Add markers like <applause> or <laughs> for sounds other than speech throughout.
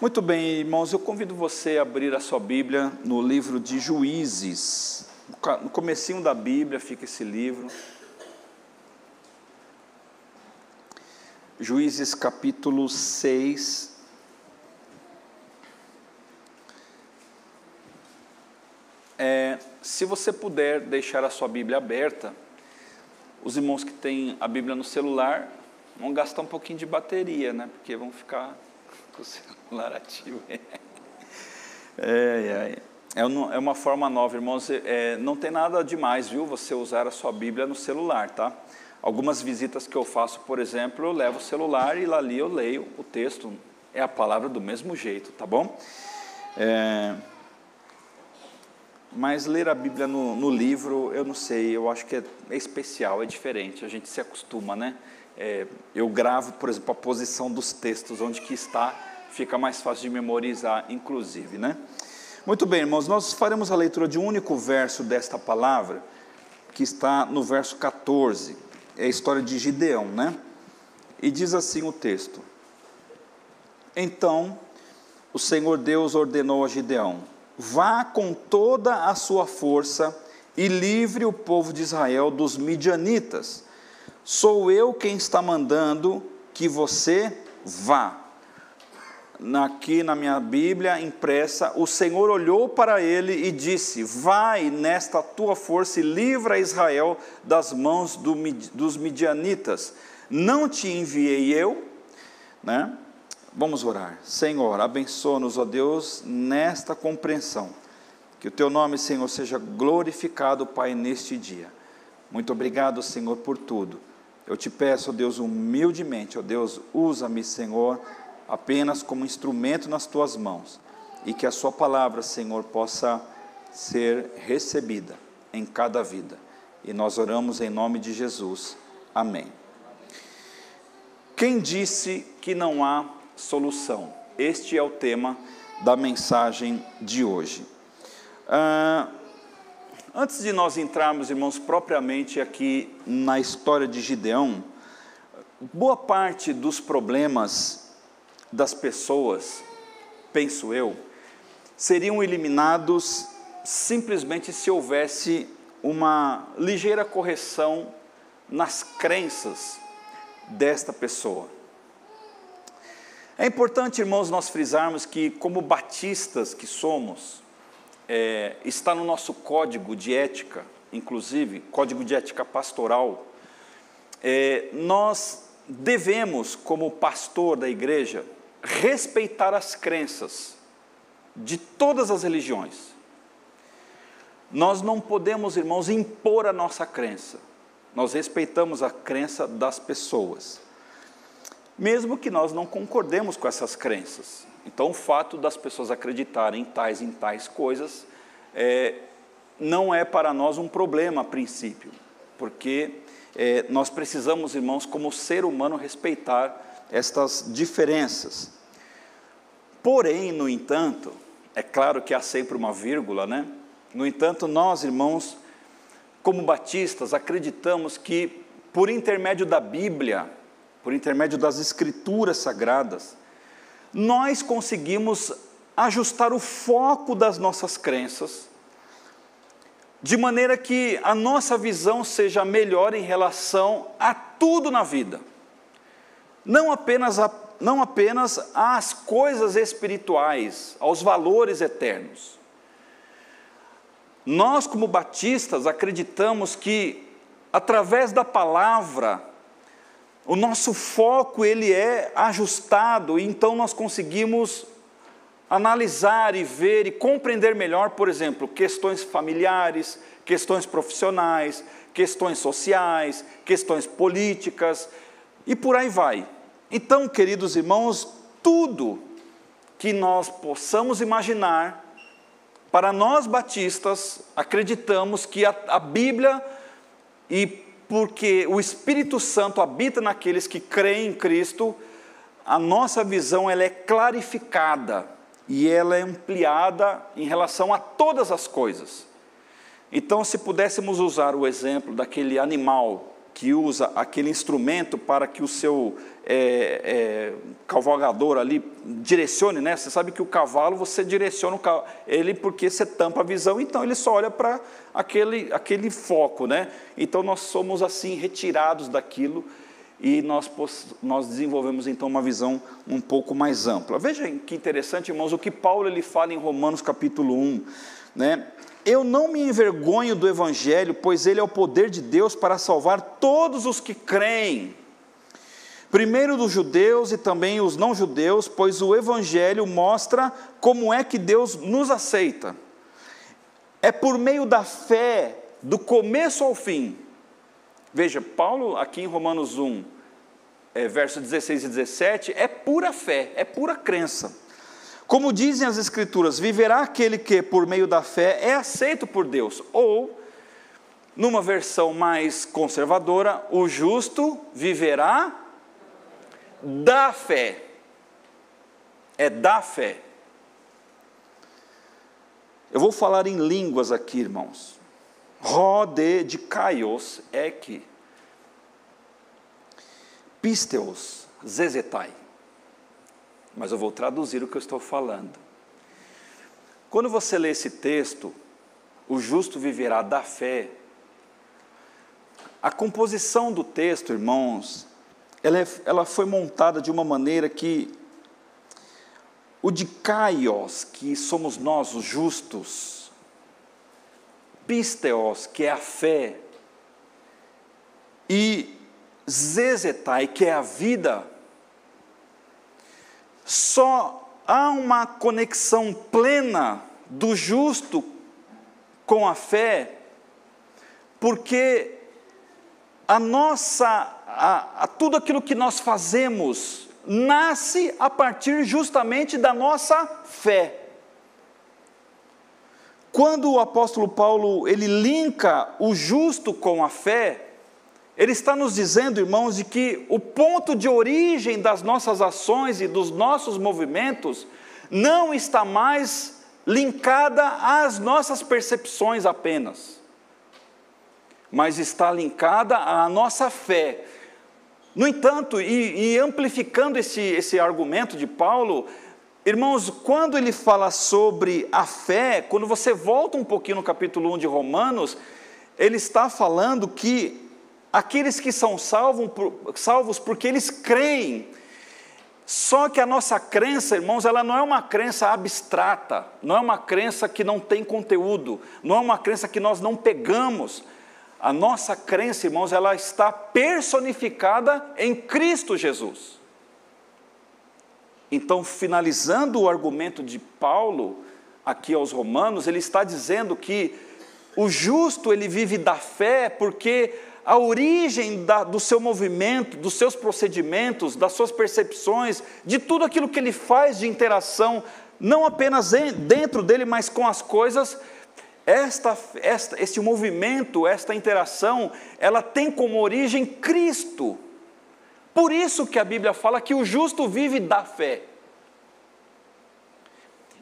Muito bem, irmãos, eu convido você a abrir a sua Bíblia no livro de Juízes. No comecinho da Bíblia fica esse livro. Juízes capítulo 6. É, se você puder deixar a sua Bíblia aberta, os irmãos que têm a Bíblia no celular vão gastar um pouquinho de bateria, né? Porque vão ficar com o celular ativo. <laughs> É, é, é uma forma nova, irmãos. É, não tem nada demais, viu? Você usar a sua Bíblia no celular, tá? Algumas visitas que eu faço, por exemplo, eu levo o celular e lá ali eu leio o texto. É a palavra do mesmo jeito, tá bom? É, mas ler a Bíblia no, no, livro, eu não sei, eu acho que é, é, especial, é diferente, a gente se acostuma, né? É, eu gravo, por exemplo, a posição dos textos, onde que está, fica mais fácil de memorizar, inclusive, né? Muito bem, irmãos, nós faremos a leitura de um único verso desta palavra, que está no verso 14, é a história de Gideão, né? E diz assim o texto: Então o Senhor Deus ordenou a Gideão: Vá com toda a sua força e livre o povo de Israel dos midianitas. Sou eu quem está mandando que você vá. Aqui na minha Bíblia impressa, o Senhor olhou para ele e disse: Vai nesta tua força e livra Israel das mãos do, dos midianitas. Não te enviei eu, né? Vamos orar. Senhor, abençoa-nos, ó Deus, nesta compreensão. Que o teu nome, Senhor, seja glorificado, Pai, neste dia. Muito obrigado, Senhor, por tudo. Eu te peço, ó Deus, humildemente, ó Deus, usa-me, Senhor, apenas como instrumento nas tuas mãos e que a Sua palavra, Senhor, possa ser recebida em cada vida. E nós oramos em nome de Jesus. Amém. Quem disse que não há solução? Este é o tema da mensagem de hoje. Ah, antes de nós entrarmos, irmãos, propriamente aqui na história de Gideão, boa parte dos problemas das pessoas, penso eu, seriam eliminados simplesmente se houvesse uma ligeira correção nas crenças desta pessoa. É importante, irmãos, nós frisarmos que, como batistas que somos, é, está no nosso código de ética, inclusive, código de ética pastoral, é, nós devemos, como pastor da igreja, respeitar as crenças de todas as religiões. Nós não podemos, irmãos, impor a nossa crença. Nós respeitamos a crença das pessoas, mesmo que nós não concordemos com essas crenças. Então, o fato das pessoas acreditarem em tais em tais coisas é, não é para nós um problema a princípio, porque é, nós precisamos, irmãos, como ser humano, respeitar estas diferenças. Porém, no entanto, é claro que há sempre uma vírgula, né? No entanto, nós, irmãos, como batistas, acreditamos que, por intermédio da Bíblia, por intermédio das Escrituras Sagradas, nós conseguimos ajustar o foco das nossas crenças, de maneira que a nossa visão seja melhor em relação a tudo na vida não apenas, a, não apenas às coisas espirituais, aos valores eternos. Nós, como batistas, acreditamos que, através da palavra, o nosso foco ele é ajustado e então nós conseguimos analisar e ver e compreender melhor, por exemplo, questões familiares, questões profissionais, questões sociais, questões políticas e por aí vai. Então, queridos irmãos, tudo que nós possamos imaginar, para nós batistas, acreditamos que a, a Bíblia, e porque o Espírito Santo habita naqueles que creem em Cristo, a nossa visão ela é clarificada e ela é ampliada em relação a todas as coisas. Então, se pudéssemos usar o exemplo daquele animal que usa aquele instrumento para que o seu é, é, cavalgador ali direcione, né? Você sabe que o cavalo você direciona ele porque você tampa a visão, então ele só olha para aquele, aquele foco, né? Então nós somos assim retirados daquilo e nós, nós desenvolvemos então uma visão um pouco mais ampla. Veja que interessante, irmãos, o que Paulo ele fala em Romanos capítulo 1, né? Eu não me envergonho do evangelho, pois ele é o poder de Deus para salvar todos os que creem. Primeiro dos judeus e também os não judeus, pois o evangelho mostra como é que Deus nos aceita. É por meio da fé, do começo ao fim, Veja, Paulo, aqui em Romanos 1, é, verso 16 e 17, é pura fé, é pura crença. Como dizem as Escrituras, viverá aquele que, por meio da fé, é aceito por Deus. Ou, numa versão mais conservadora, o justo viverá da fé. É da fé. Eu vou falar em línguas aqui, irmãos. Rode de Kaios é que Pisteos zezetai. Mas eu vou traduzir o que eu estou falando. Quando você lê esse texto, o justo viverá da fé. A composição do texto, irmãos, ela, é, ela foi montada de uma maneira que o de Kaios, que somos nós os justos, pisteos, que é a fé, e zezetai, que é a vida, só há uma conexão plena do justo com a fé, porque a nossa, a, a, tudo aquilo que nós fazemos, nasce a partir justamente da nossa fé. Quando o apóstolo Paulo ele linka o justo com a fé, ele está nos dizendo, irmãos, de que o ponto de origem das nossas ações e dos nossos movimentos não está mais linkada às nossas percepções apenas, mas está linkada à nossa fé. No entanto, e, e amplificando esse, esse argumento de Paulo, Irmãos, quando ele fala sobre a fé, quando você volta um pouquinho no capítulo 1 de Romanos, ele está falando que aqueles que são salvos, salvos porque eles creem. Só que a nossa crença, irmãos, ela não é uma crença abstrata, não é uma crença que não tem conteúdo, não é uma crença que nós não pegamos. A nossa crença, irmãos, ela está personificada em Cristo Jesus. Então, finalizando o argumento de Paulo aqui aos Romanos, ele está dizendo que o justo ele vive da fé porque a origem da, do seu movimento, dos seus procedimentos, das suas percepções, de tudo aquilo que ele faz de interação, não apenas dentro dele, mas com as coisas, esta, esta, esse movimento, esta interação, ela tem como origem Cristo. Por isso que a Bíblia fala que o justo vive da fé.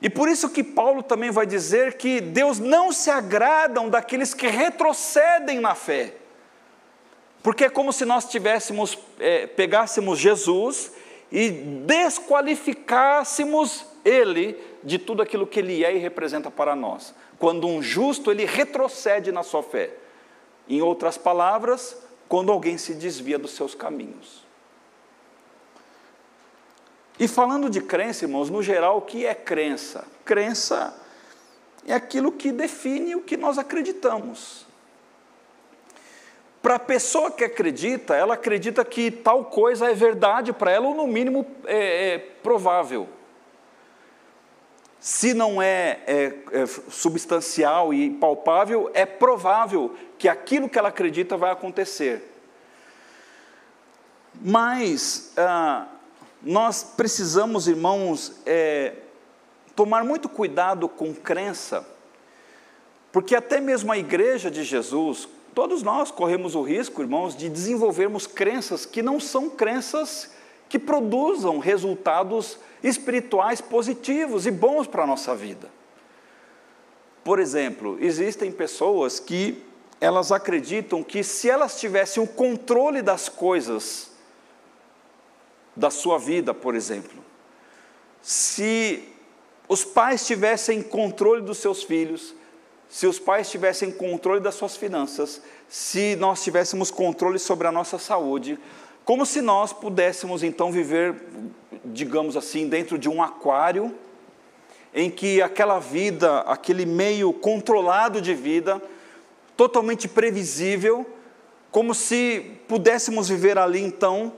E por isso que Paulo também vai dizer que Deus não se agradam daqueles que retrocedem na fé. Porque é como se nós tivéssemos, é, pegássemos Jesus e desqualificássemos ele de tudo aquilo que ele é e representa para nós. Quando um justo, ele retrocede na sua fé. Em outras palavras, quando alguém se desvia dos seus caminhos. E falando de crença, irmãos, no geral, o que é crença? Crença é aquilo que define o que nós acreditamos. Para a pessoa que acredita, ela acredita que tal coisa é verdade para ela, ou no mínimo é, é provável. Se não é, é, é, substancial e palpável, é provável que aquilo que ela acredita vai acontecer. Mas ah, nós precisamos, irmãos, é, tomar muito cuidado com crença, porque até mesmo a igreja de Jesus, todos nós corremos o risco, irmãos, de desenvolvermos crenças que não são crenças que produzam resultados espirituais positivos e bons para a nossa vida. Por exemplo, existem pessoas que elas acreditam que se elas tivessem o controle das coisas, da sua vida, por exemplo, se os pais tivessem controle dos seus filhos, se os pais tivessem controle das suas finanças, se nós tivéssemos controle sobre a nossa saúde, como se nós pudéssemos então viver, digamos assim, dentro de um aquário, em que aquela vida, aquele meio controlado de vida, totalmente previsível, como se pudéssemos viver ali então,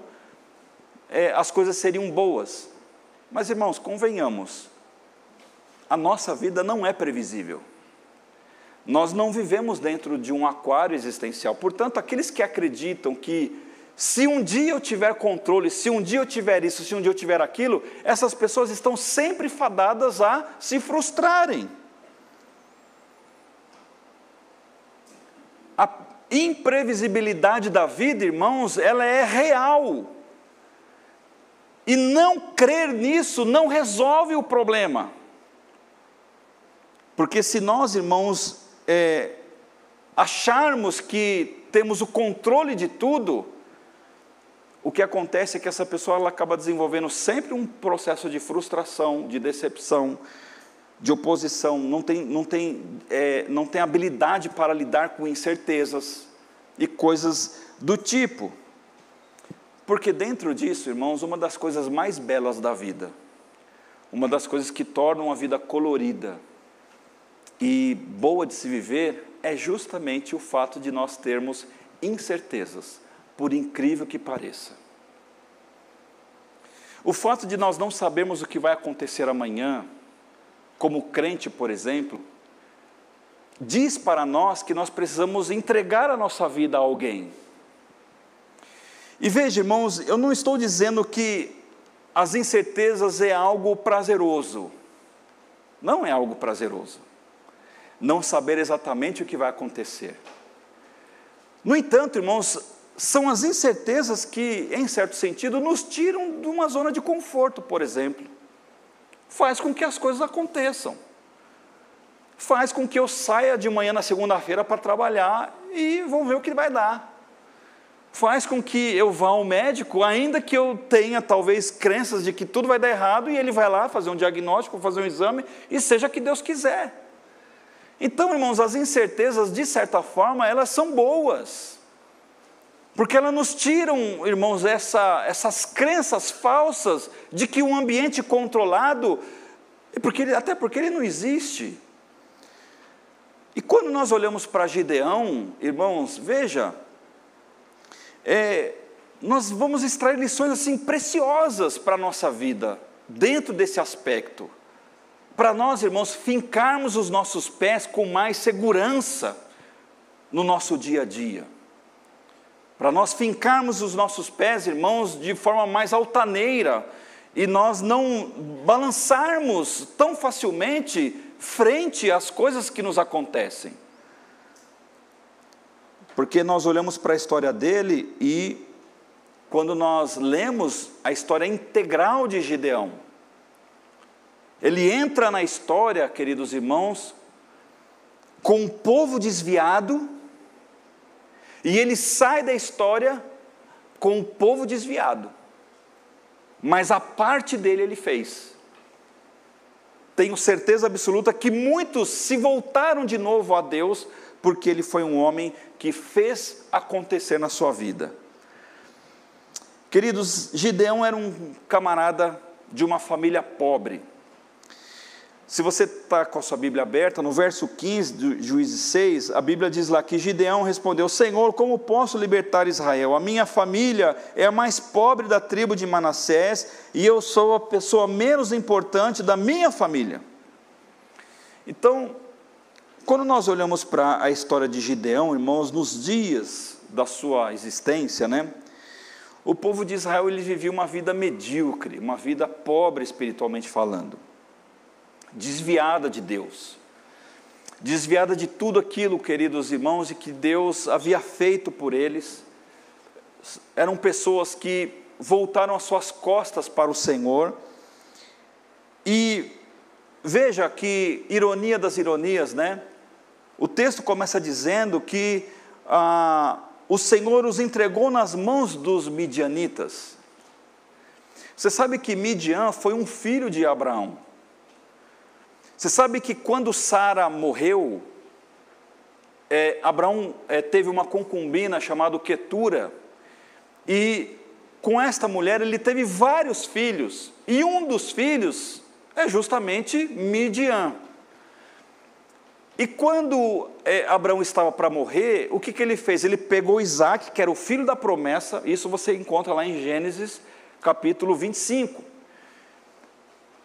é, as coisas seriam boas. Mas irmãos, convenhamos, a nossa vida não é previsível. Nós não vivemos dentro de um aquário existencial. Portanto, aqueles que acreditam que se um dia eu tiver controle, se um dia eu tiver isso, se um dia eu tiver aquilo, essas pessoas estão sempre fadadas a se frustrarem. A imprevisibilidade da vida, irmãos, ela é real. E não crer nisso não resolve o problema. Porque se nós, irmãos, é, acharmos que temos o controle de tudo, o que acontece é que essa pessoa ela acaba desenvolvendo sempre um processo de frustração, de decepção, de oposição, não tem, não tem, é, não tem habilidade para lidar com incertezas e coisas do tipo. Porque dentro disso, irmãos, uma das coisas mais belas da vida, uma das coisas que tornam a vida colorida e boa de se viver, é justamente o fato de nós termos incertezas por incrível que pareça. O fato de nós não sabermos o que vai acontecer amanhã, como crente, por exemplo, diz para nós que nós precisamos entregar a nossa vida a alguém. E veja, irmãos, eu não estou dizendo que as incertezas é algo prazeroso. Não é algo prazeroso. Não saber exatamente o que vai acontecer. No entanto, irmãos, são as incertezas que, em certo sentido, nos tiram de uma zona de conforto, por exemplo. Faz com que as coisas aconteçam. Faz com que eu saia de manhã na segunda-feira para trabalhar e vou ver o que vai dar. Faz com que eu vá ao médico, ainda que eu tenha talvez crenças de que tudo vai dar errado, e ele vai lá fazer um diagnóstico, fazer um exame, e seja que Deus quiser. Então, irmãos, as incertezas, de certa forma, elas são boas porque elas nos tiram, irmãos, essa, essas crenças falsas de que um ambiente controlado, porque ele, até porque ele não existe. E quando nós olhamos para Gideão, irmãos, veja, é, nós vamos extrair lições assim preciosas para a nossa vida, dentro desse aspecto. Para nós, irmãos, fincarmos os nossos pés com mais segurança no nosso dia a dia para nós fincarmos os nossos pés, irmãos, de forma mais altaneira e nós não balançarmos tão facilmente frente às coisas que nos acontecem. Porque nós olhamos para a história dele e, quando nós lemos a história integral de Gideão, ele entra na história, queridos irmãos, com um povo desviado, e ele sai da história com o povo desviado. Mas a parte dele ele fez. Tenho certeza absoluta que muitos se voltaram de novo a Deus, porque ele foi um homem que fez acontecer na sua vida. Queridos, Gideão era um camarada de uma família pobre. Se você está com a sua Bíblia aberta, no verso 15 de Juízes 6, a Bíblia diz lá que Gideão respondeu: Senhor, como posso libertar Israel? A minha família é a mais pobre da tribo de Manassés e eu sou a pessoa menos importante da minha família. Então, quando nós olhamos para a história de Gideão, irmãos, nos dias da sua existência, né? O povo de Israel ele vivia uma vida medíocre, uma vida pobre espiritualmente falando desviada de Deus, desviada de tudo aquilo, queridos irmãos, e que Deus havia feito por eles. Eram pessoas que voltaram as suas costas para o Senhor. E veja que ironia das ironias, né? o texto começa dizendo que ah, o Senhor os entregou nas mãos dos midianitas. Você sabe que Midian foi um filho de Abraão. Você sabe que quando Sara morreu, é, Abraão é, teve uma concubina chamada Quetura, e com esta mulher ele teve vários filhos, e um dos filhos é justamente Midian. E quando é, Abraão estava para morrer, o que, que ele fez? Ele pegou Isaac, que era o filho da promessa, isso você encontra lá em Gênesis capítulo 25.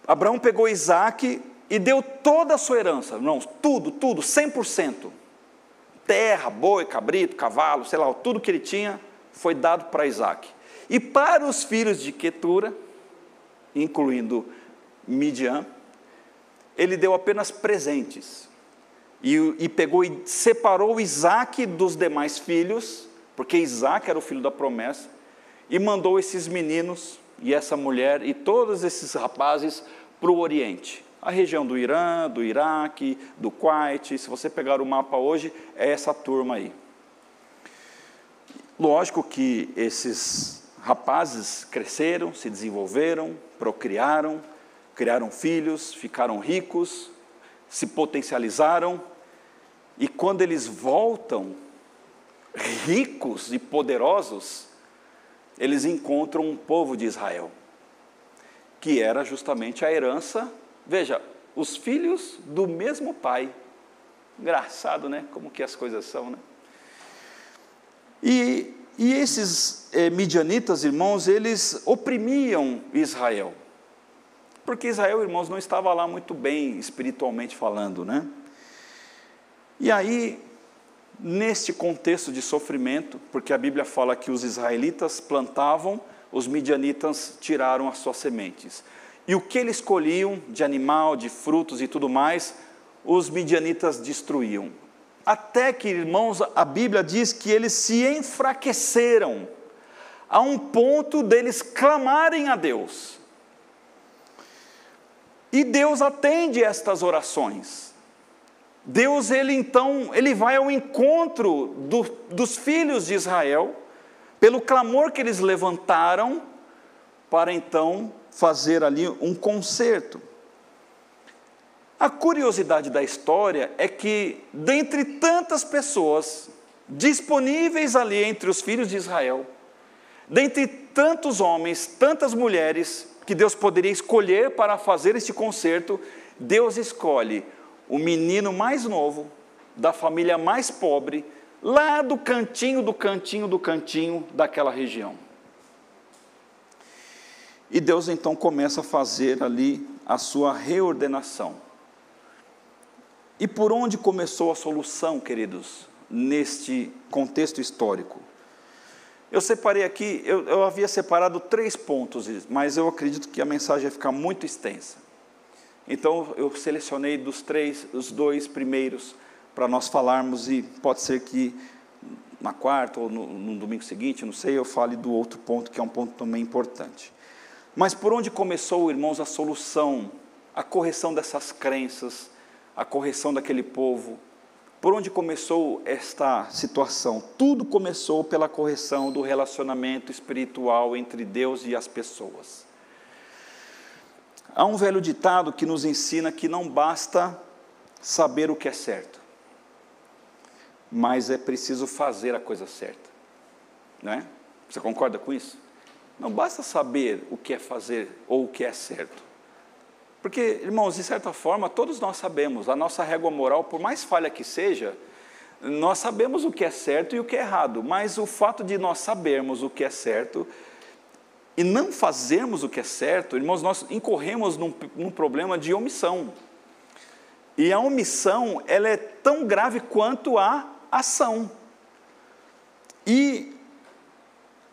Abraão pegou Isaac e deu toda a sua herança, irmãos, tudo, tudo, 100%. Terra, boi, cabrito, cavalo, sei lá, tudo que ele tinha foi dado para Isaac. E para os filhos de Quetura, incluindo Midian, ele deu apenas presentes. E, e pegou e separou Isaac dos demais filhos, porque Isaac era o filho da promessa, e mandou esses meninos e essa mulher e todos esses rapazes para o Oriente. A região do Irã, do Iraque, do Kuwait, se você pegar o mapa hoje, é essa turma aí. Lógico que esses rapazes cresceram, se desenvolveram, procriaram, criaram filhos, ficaram ricos, se potencializaram, e quando eles voltam, ricos e poderosos, eles encontram um povo de Israel, que era justamente a herança, veja, os filhos do mesmo pai. Engraçado, né? Como que as coisas são, né? E, e esses eh, midianitas, irmãos, eles oprimiam Israel. Porque Israel, irmãos, não estava lá muito bem espiritualmente falando, né? E aí neste contexto de sofrimento, porque a Bíblia fala que os israelitas plantavam, os midianitas tiraram as suas sementes. E o que eles colhiam de animal, de frutos e tudo mais, os midianitas destruíam. Até que, irmãos, a Bíblia diz que eles se enfraqueceram, a um ponto deles clamarem a Deus. E Deus atende estas orações. Deus, ele então, ele vai ao encontro do, dos filhos de Israel, pelo clamor que eles levantaram, para então fazer ali um concerto. A curiosidade da história é que, dentre tantas pessoas disponíveis ali entre os filhos de Israel, dentre tantos homens, tantas mulheres que Deus poderia escolher para fazer este concerto, Deus escolhe o menino mais novo, da família mais pobre, lá do cantinho do cantinho do cantinho daquela região. E Deus então começa a fazer ali a sua reordenação. E por onde começou a solução, queridos, neste contexto histórico? Eu separei aqui, eu, eu havia separado três pontos, mas eu acredito que a mensagem vai ficar muito extensa. Então eu selecionei dos três, os dois primeiros para nós falarmos e pode ser que na quarta ou no, no, domingo seguinte, não sei, eu fale do outro ponto que é um ponto também importante. Mas por onde começou, irmãos, a solução, a correção dessas crenças, a correção daquele povo? Por onde começou esta situação? Tudo começou pela correção do relacionamento espiritual entre Deus e as pessoas. Há um velho ditado que nos ensina que não basta saber o que é certo, mas é preciso fazer a coisa certa. Não é? Você concorda com isso? Não basta saber o que é fazer ou o que é certo. Porque, irmãos, de certa forma, todos nós sabemos, a nossa régua moral, por mais falha que seja, nós sabemos o que é certo e o que é errado, mas o fato de nós sabermos o que é certo e não fazermos o que é certo, irmãos, nós incorremos num, num problema de omissão. E a omissão, ela é tão grave quanto a ação. E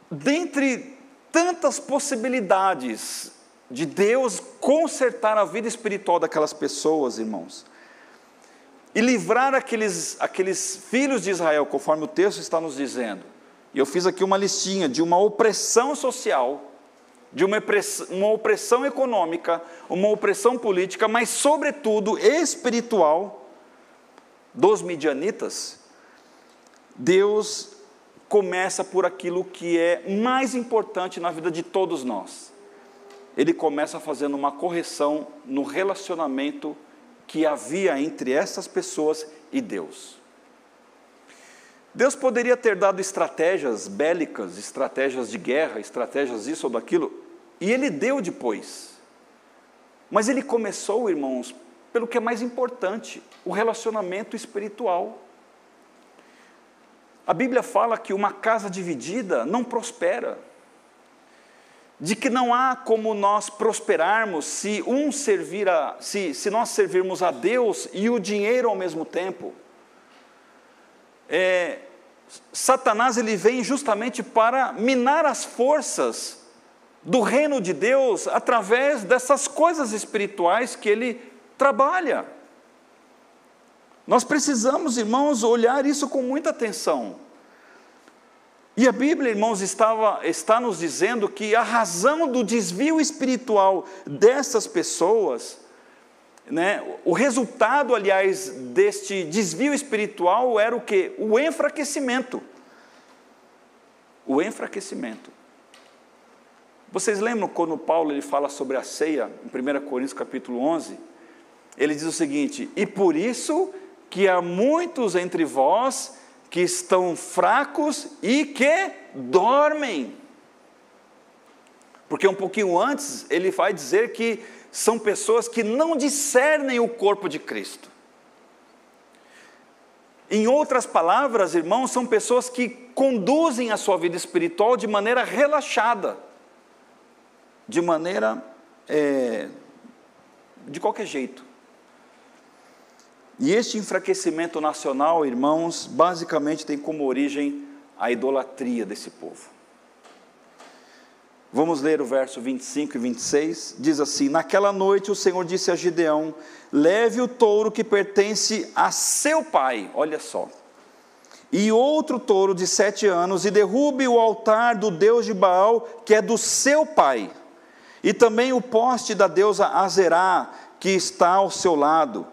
dentre tantas possibilidades de Deus consertar a vida espiritual daquelas pessoas, irmãos, e livrar aqueles, aqueles filhos de Israel, conforme o texto está nos dizendo. E eu fiz aqui uma listinha de uma opressão social de uma opressão, uma opressão econômica, uma opressão política, mas, sobretudo, espiritual, dos midianitas, Deus começa por aquilo que é mais importante na vida de todos nós. Ele começa fazendo uma correção no relacionamento que havia entre essas pessoas e Deus. Deus poderia ter dado estratégias bélicas, estratégias de guerra, estratégias isso ou daquilo, e ele deu depois. Mas ele começou, irmãos, pelo que é mais importante, o relacionamento espiritual. A Bíblia fala que uma casa dividida não prospera, de que não há como nós prosperarmos se um servir a, se, se nós servirmos a Deus e o dinheiro ao mesmo tempo. É, Satanás ele vem justamente para minar as forças do reino de Deus através dessas coisas espirituais que ele trabalha. Nós precisamos, irmãos, olhar isso com muita atenção. E a Bíblia, irmãos, estava, está nos dizendo que a razão do desvio espiritual dessas pessoas né? O resultado, aliás, deste desvio espiritual era o que? O enfraquecimento. O enfraquecimento. Vocês lembram quando Paulo ele fala sobre a ceia, em 1 Coríntios capítulo 11? Ele diz o seguinte: E por isso que há muitos entre vós que estão fracos e que dormem. Porque um pouquinho antes ele vai dizer que são pessoas que não discernem o corpo de Cristo. Em outras palavras, irmãos, são pessoas que conduzem a sua vida espiritual de maneira relaxada, de maneira é, de qualquer jeito. E este enfraquecimento nacional, irmãos, basicamente tem como origem a idolatria desse povo. Vamos ler o verso 25 e 26. Diz assim: Naquela noite o Senhor disse a Gideão: Leve o touro que pertence a seu pai, olha só, e outro touro de sete anos, e derrube o altar do Deus de Baal, que é do seu pai, e também o poste da deusa Azerá, que está ao seu lado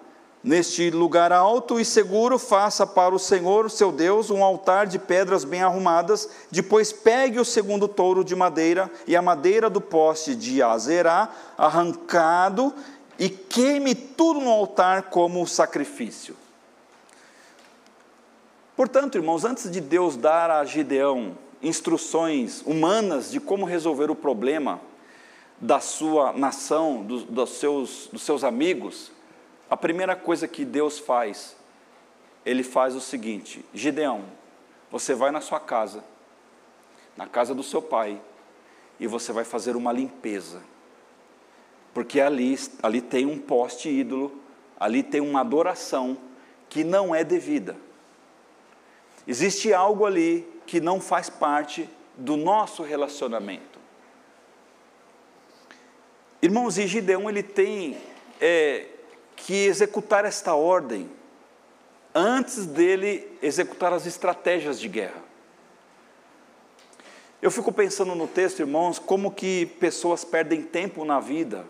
Neste lugar alto e seguro, faça para o Senhor, seu Deus, um altar de pedras bem arrumadas. Depois pegue o segundo touro de madeira e a madeira do poste de Azerá, arrancado, e queime tudo no altar como sacrifício. Portanto, irmãos, antes de Deus dar a Gideão instruções humanas de como resolver o problema da sua nação, dos, dos, seus, dos seus amigos, a primeira coisa que Deus faz, ele faz o seguinte: Gideão, você vai na sua casa, na casa do seu pai, e você vai fazer uma limpeza. Porque ali, ali tem um poste ídolo, ali tem uma adoração que não é devida. Existe algo ali que não faz parte do nosso relacionamento. Irmãos, e Gideão ele tem é, que executar esta ordem antes dele executar as estratégias de guerra. Eu fico pensando no texto, irmãos, como que pessoas perdem tempo na vida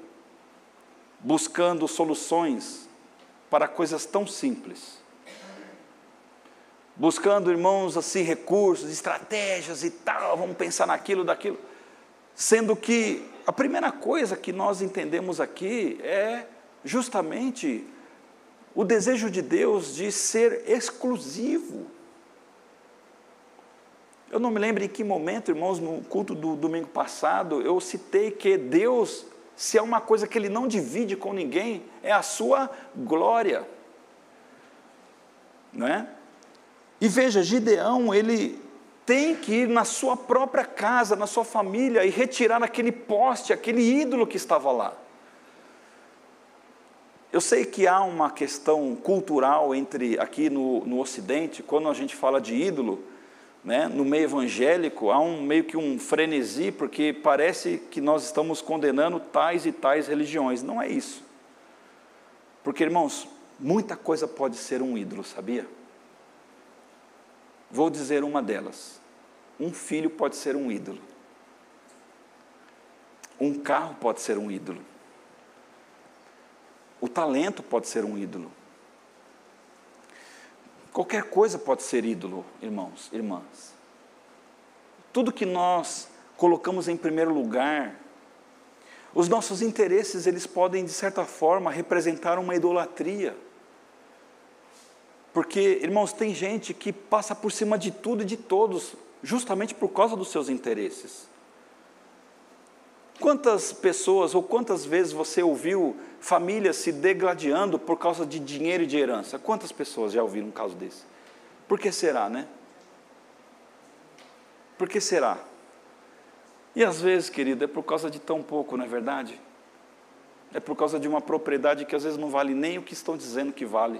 buscando soluções para coisas tão simples. Buscando, irmãos, assim, recursos, estratégias e tal, vamos pensar naquilo, daquilo. Sendo que a primeira coisa que nós entendemos aqui é justamente o desejo de Deus de ser exclusivo. Eu não me lembro em que momento, irmãos, no culto do domingo passado, eu citei que Deus, se é uma coisa que Ele não divide com ninguém, é a sua glória. Não é? E veja, Gideão, ele tem que ir na sua própria casa, na sua família, e retirar aquele poste, aquele ídolo que estava lá. Eu sei que há uma questão cultural entre aqui no, no Ocidente, quando a gente fala de ídolo, né, no meio evangélico, há um meio que um frenesi, porque parece que nós estamos condenando tais e tais religiões. Não é isso. Porque, irmãos, muita coisa pode ser um ídolo, sabia? Vou dizer uma delas. Um filho pode ser um ídolo. Um carro pode ser um ídolo. O talento pode ser um ídolo. Qualquer coisa pode ser ídolo, irmãos, irmãs. Tudo que nós colocamos em primeiro lugar, os nossos interesses, eles podem, de certa forma, representar uma idolatria. Porque, irmãos, tem gente que passa por cima de tudo e de todos, justamente por causa dos seus interesses. Quantas pessoas ou quantas vezes você ouviu famílias se degladiando por causa de dinheiro e de herança? Quantas pessoas já ouviram um caso desse? Por que será, né? Por que será? E às vezes, querido, é por causa de tão pouco, não é verdade? É por causa de uma propriedade que às vezes não vale nem o que estão dizendo que vale.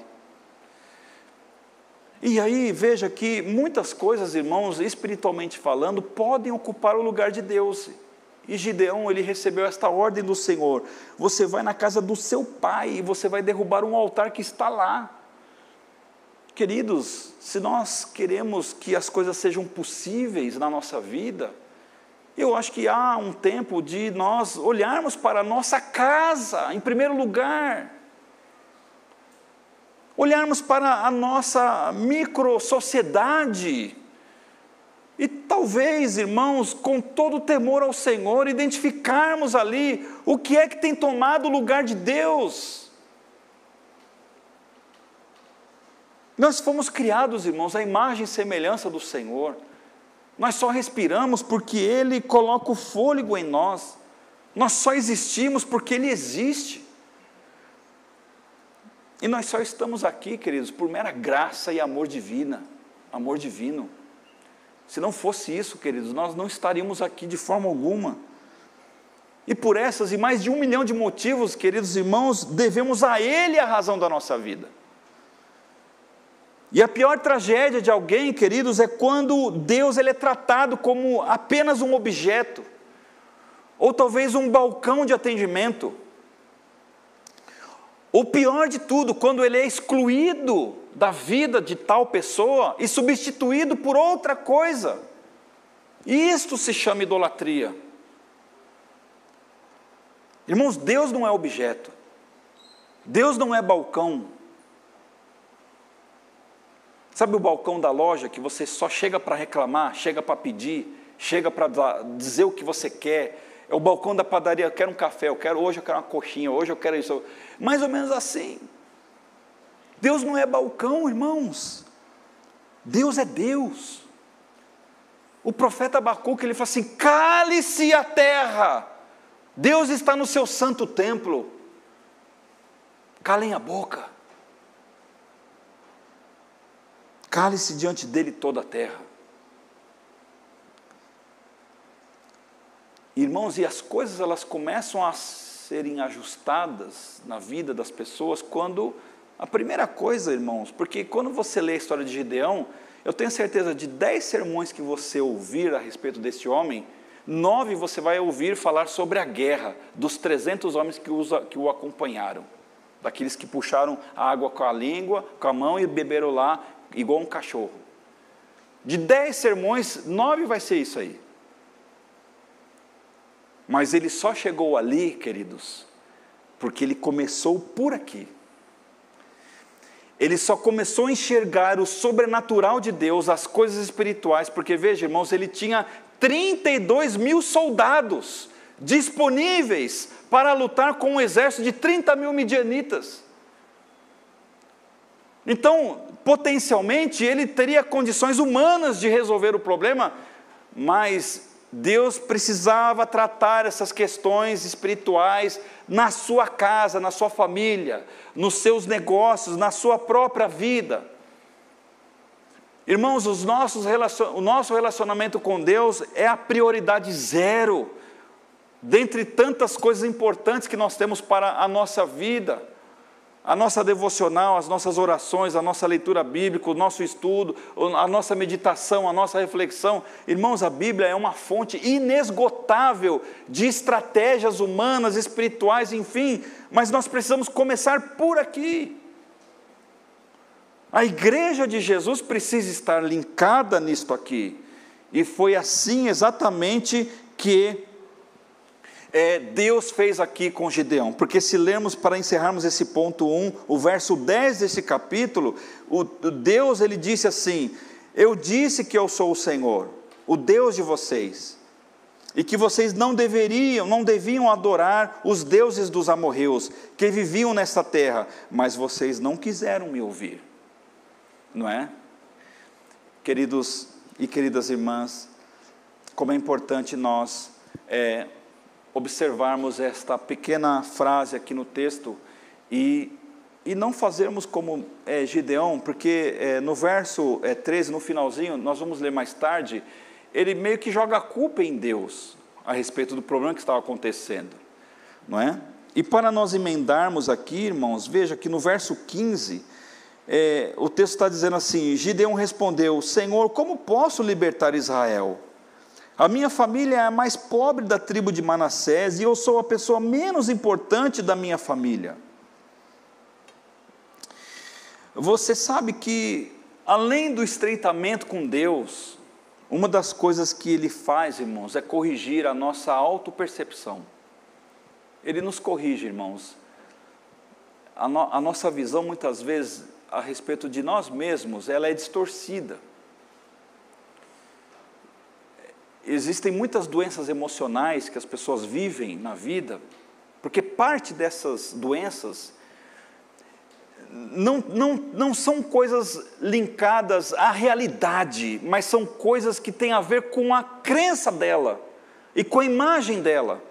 E aí, veja que muitas coisas, irmãos, espiritualmente falando, podem ocupar o lugar de Deus. E Gideão, ele recebeu esta ordem do Senhor: você vai na casa do seu pai e você vai derrubar um altar que está lá. Queridos, se nós queremos que as coisas sejam possíveis na nossa vida, eu acho que há um tempo de nós olharmos para a nossa casa, em primeiro lugar, olharmos para a nossa micro-sociedade, e talvez, irmãos, com todo temor ao Senhor, identificarmos ali o que é que tem tomado o lugar de Deus. Nós fomos criados, irmãos, à imagem e semelhança do Senhor. Nós só respiramos porque Ele coloca o fôlego em nós. Nós só existimos porque Ele existe. E nós só estamos aqui, queridos, por mera graça e amor divina, amor divino. Se não fosse isso, queridos, nós não estaríamos aqui de forma alguma. E por essas e mais de um milhão de motivos, queridos irmãos, devemos a Ele a razão da nossa vida. E a pior tragédia de alguém, queridos, é quando Deus ele é tratado como apenas um objeto, ou talvez um balcão de atendimento. O pior de tudo, quando ele é excluído da vida de tal pessoa e substituído por outra coisa. Isto se chama idolatria. Irmãos, Deus não é objeto. Deus não é balcão. Sabe o balcão da loja que você só chega para reclamar, chega para pedir, chega para dizer o que você quer? É o balcão da padaria, eu quero um café, eu quero hoje eu quero uma coxinha, hoje eu quero isso. Mais ou menos assim. Deus não é balcão, irmãos. Deus é Deus. O profeta Abacuque, ele fala assim: cale-se a terra, Deus está no seu santo templo. Calem a boca. Cale-se diante dele toda a terra. Irmãos, e as coisas elas começam a serem ajustadas na vida das pessoas quando a primeira coisa, irmãos, porque quando você lê a história de Gideão, eu tenho certeza de dez sermões que você ouvir a respeito desse homem, nove você vai ouvir falar sobre a guerra dos 300 homens que, que o acompanharam. Daqueles que puxaram a água com a língua, com a mão e beberam lá igual um cachorro. De dez sermões, nove vai ser isso aí. Mas ele só chegou ali, queridos, porque ele começou por aqui. Ele só começou a enxergar o sobrenatural de Deus, as coisas espirituais, porque veja, irmãos, ele tinha 32 mil soldados disponíveis para lutar com um exército de 30 mil midianitas. Então, potencialmente, ele teria condições humanas de resolver o problema, mas Deus precisava tratar essas questões espirituais na sua casa, na sua família, nos seus negócios, na sua própria vida. Irmãos, os nossos o nosso relacionamento com Deus é a prioridade zero, dentre tantas coisas importantes que nós temos para a nossa vida a nossa devocional, as nossas orações, a nossa leitura bíblica, o nosso estudo, a nossa meditação, a nossa reflexão. Irmãos, a Bíblia é uma fonte inesgotável de estratégias humanas, espirituais, enfim, mas nós precisamos começar por aqui. A igreja de Jesus precisa estar linkada nisto aqui. E foi assim exatamente que é, Deus fez aqui com Gideão? Porque se lermos para encerrarmos esse ponto 1, o verso 10 desse capítulo, o, Deus ele disse assim: Eu disse que eu sou o Senhor, o Deus de vocês, e que vocês não deveriam, não deviam adorar os deuses dos amorreus que viviam nesta terra, mas vocês não quiseram me ouvir. Não é? Queridos e queridas irmãs, como é importante nós é, observarmos esta pequena frase aqui no texto e, e não fazermos como é, Gideão, porque é, no verso é, 13, no finalzinho, nós vamos ler mais tarde, ele meio que joga a culpa em Deus a respeito do problema que estava acontecendo, não é? E para nós emendarmos aqui, irmãos, veja que no verso 15, é, o texto está dizendo assim: Gideão respondeu, Senhor, como posso libertar Israel? A minha família é a mais pobre da tribo de Manassés e eu sou a pessoa menos importante da minha família. Você sabe que, além do estreitamento com Deus, uma das coisas que Ele faz, irmãos, é corrigir a nossa autopercepção. Ele nos corrige, irmãos. A, no, a nossa visão, muitas vezes, a respeito de nós mesmos, ela é distorcida. Existem muitas doenças emocionais que as pessoas vivem na vida, porque parte dessas doenças não, não, não são coisas linkadas à realidade, mas são coisas que têm a ver com a crença dela e com a imagem dela.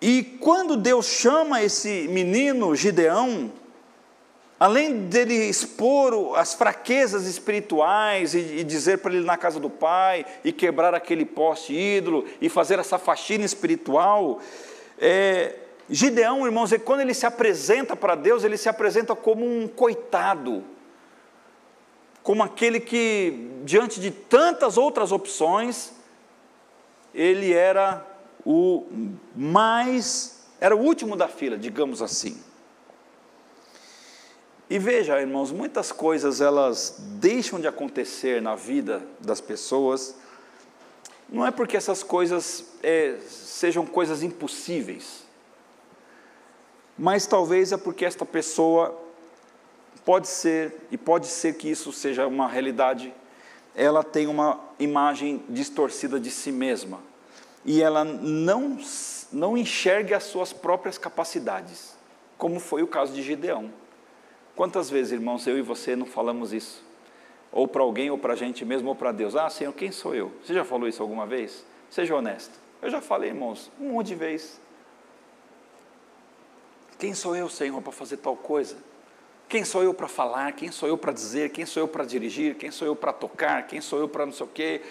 E quando Deus chama esse menino Gideão, Além dele expor as fraquezas espirituais e, e dizer para ele na casa do pai e quebrar aquele poste ídolo e fazer essa faxina espiritual, é, Gideão, irmãos, é quando ele se apresenta para Deus, ele se apresenta como um coitado, como aquele que, diante de tantas outras opções, ele era o mais, era o último da fila, digamos assim. E veja, irmãos, muitas coisas elas deixam de acontecer na vida das pessoas, não é porque essas coisas é, sejam coisas impossíveis, mas talvez é porque esta pessoa pode ser, e pode ser que isso seja uma realidade, ela tem uma imagem distorcida de si mesma, e ela não, não enxerga as suas próprias capacidades, como foi o caso de Gideão. Quantas vezes, irmãos, eu e você não falamos isso? Ou para alguém, ou para a gente mesmo, ou para Deus. Ah, Senhor, quem sou eu? Você já falou isso alguma vez? Seja honesto. Eu já falei, irmãos, um monte de vezes. Quem sou eu, Senhor, para fazer tal coisa? Quem sou eu para falar? Quem sou eu para dizer? Quem sou eu para dirigir? Quem sou eu para tocar? Quem sou eu para não sei o quê?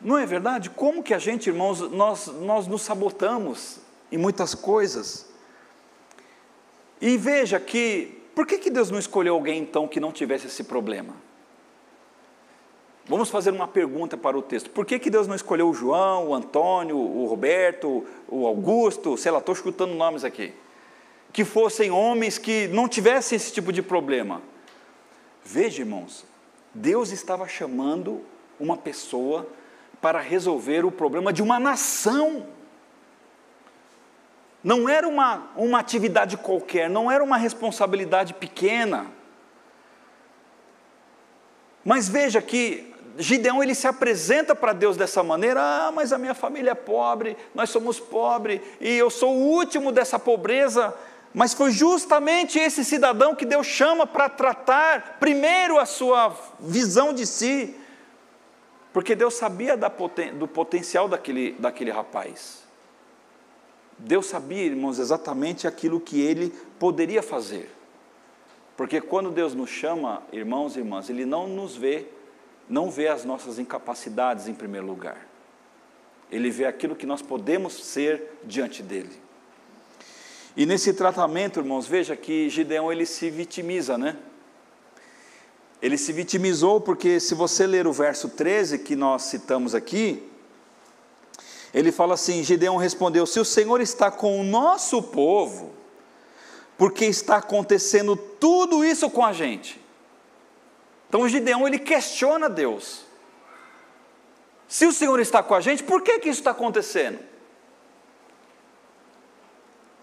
Não é verdade? Como que a gente, irmãos, nós, nós nos sabotamos em muitas coisas? E veja que por que, que Deus não escolheu alguém então que não tivesse esse problema? Vamos fazer uma pergunta para o texto. Por que, que Deus não escolheu o João, o Antônio, o Roberto, o Augusto, sei lá, estou escutando nomes aqui, que fossem homens que não tivessem esse tipo de problema? Veja, irmãos, Deus estava chamando uma pessoa para resolver o problema de uma nação. Não era uma, uma atividade qualquer, não era uma responsabilidade pequena. Mas veja que Gideão ele se apresenta para Deus dessa maneira: ah, mas a minha família é pobre, nós somos pobres e eu sou o último dessa pobreza. Mas foi justamente esse cidadão que Deus chama para tratar primeiro a sua visão de si, porque Deus sabia do potencial daquele, daquele rapaz. Deus sabia, irmãos, exatamente aquilo que ele poderia fazer. Porque quando Deus nos chama, irmãos e irmãs, Ele não nos vê, não vê as nossas incapacidades em primeiro lugar. Ele vê aquilo que nós podemos ser diante dele. E nesse tratamento, irmãos, veja que Gideão ele se vitimiza, né? Ele se vitimizou porque se você ler o verso 13 que nós citamos aqui, ele fala assim: Gideão respondeu: Se o Senhor está com o nosso povo, porque está acontecendo tudo isso com a gente? Então Gideão ele questiona Deus. Se o Senhor está com a gente, por que, que isso está acontecendo?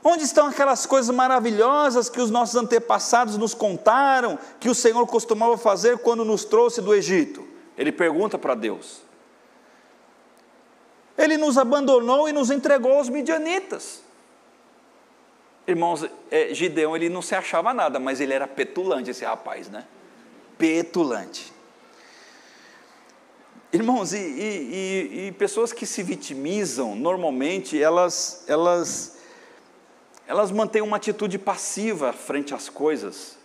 Onde estão aquelas coisas maravilhosas que os nossos antepassados nos contaram, que o Senhor costumava fazer quando nos trouxe do Egito? Ele pergunta para Deus. Ele nos abandonou e nos entregou aos midianitas. Irmãos, é, Gideão ele não se achava nada, mas ele era petulante esse rapaz, né? Petulante. Irmãos, e, e, e, e pessoas que se vitimizam, normalmente, elas, elas, elas mantêm uma atitude passiva frente às coisas.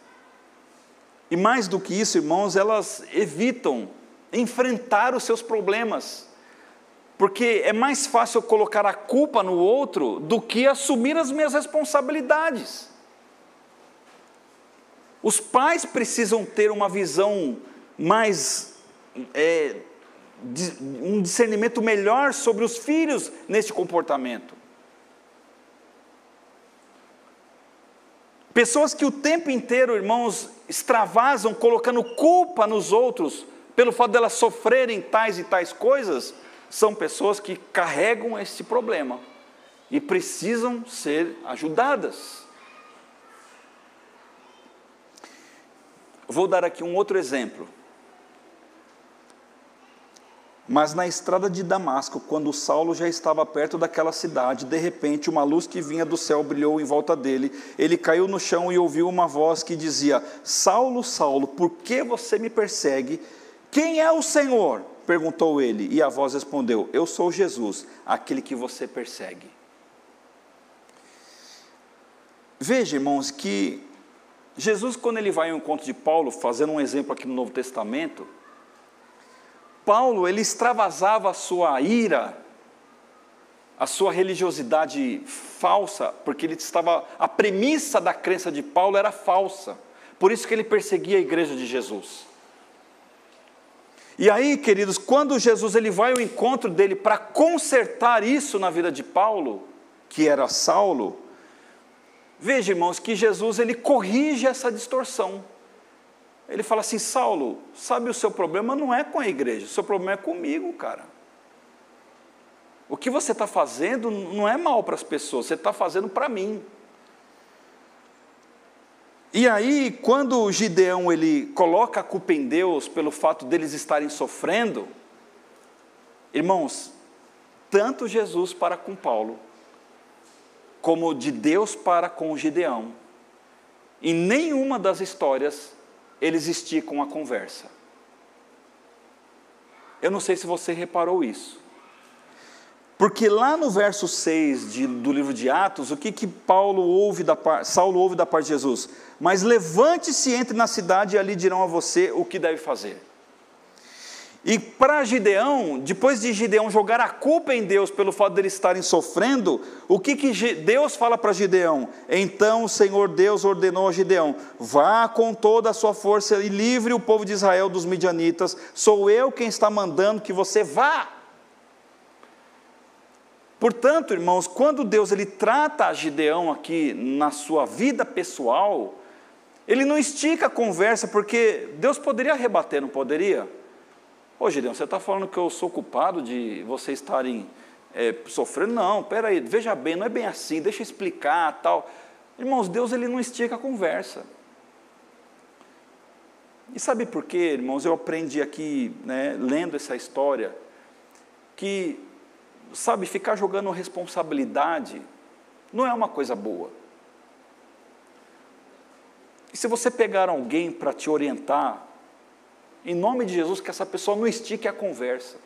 E mais do que isso, irmãos, elas evitam enfrentar os seus problemas porque é mais fácil colocar a culpa no outro do que assumir as minhas responsabilidades. Os pais precisam ter uma visão mais, é, um discernimento melhor sobre os filhos neste comportamento. Pessoas que o tempo inteiro, irmãos, extravasam colocando culpa nos outros pelo fato delas sofrerem tais e tais coisas, são pessoas que carregam esse problema e precisam ser ajudadas. Vou dar aqui um outro exemplo. Mas na estrada de Damasco, quando Saulo já estava perto daquela cidade, de repente uma luz que vinha do céu brilhou em volta dele. Ele caiu no chão e ouviu uma voz que dizia: Saulo, Saulo, por que você me persegue? Quem é o Senhor? Perguntou ele, e a voz respondeu: Eu sou Jesus, aquele que você persegue. Veja, irmãos, que Jesus, quando ele vai ao encontro de Paulo, fazendo um exemplo aqui no Novo Testamento, Paulo, ele extravasava a sua ira, a sua religiosidade falsa, porque ele estava, a premissa da crença de Paulo era falsa, por isso que ele perseguia a igreja de Jesus. E aí, queridos, quando Jesus ele vai ao encontro dele para consertar isso na vida de Paulo, que era Saulo, veja, irmãos, que Jesus ele corrige essa distorção. Ele fala assim: Saulo, sabe o seu problema não é com a igreja, o seu problema é comigo, cara. O que você está fazendo não é mal para as pessoas, você está fazendo para mim. E aí, quando Gideão ele coloca a culpa em Deus pelo fato deles estarem sofrendo, irmãos, tanto Jesus para com Paulo, como de Deus para com Gideão, em nenhuma das histórias eles esticam a conversa. Eu não sei se você reparou isso. Porque lá no verso 6 de, do livro de Atos, o que, que Paulo ouve da, Saulo ouve da parte de Jesus? Mas levante-se, entre na cidade e ali dirão a você o que deve fazer. E para Gideão, depois de Gideão jogar a culpa em Deus pelo fato de eles estarem sofrendo, o que, que Deus fala para Gideão? Então o Senhor Deus ordenou a Gideão: vá com toda a sua força e livre o povo de Israel dos midianitas, sou eu quem está mandando que você vá. Portanto, irmãos, quando Deus ele trata a Gideão aqui na sua vida pessoal, ele não estica a conversa, porque Deus poderia rebater, não poderia? Ô Gideão, você está falando que eu sou culpado de vocês estarem é, sofrendo? Não, peraí, veja bem, não é bem assim, deixa eu explicar tal. Irmãos, Deus ele não estica a conversa. E sabe por quê, irmãos? Eu aprendi aqui, né, lendo essa história, que sabe, ficar jogando responsabilidade não é uma coisa boa. E se você pegar alguém para te orientar, em nome de Jesus, que essa pessoa não estique a conversa.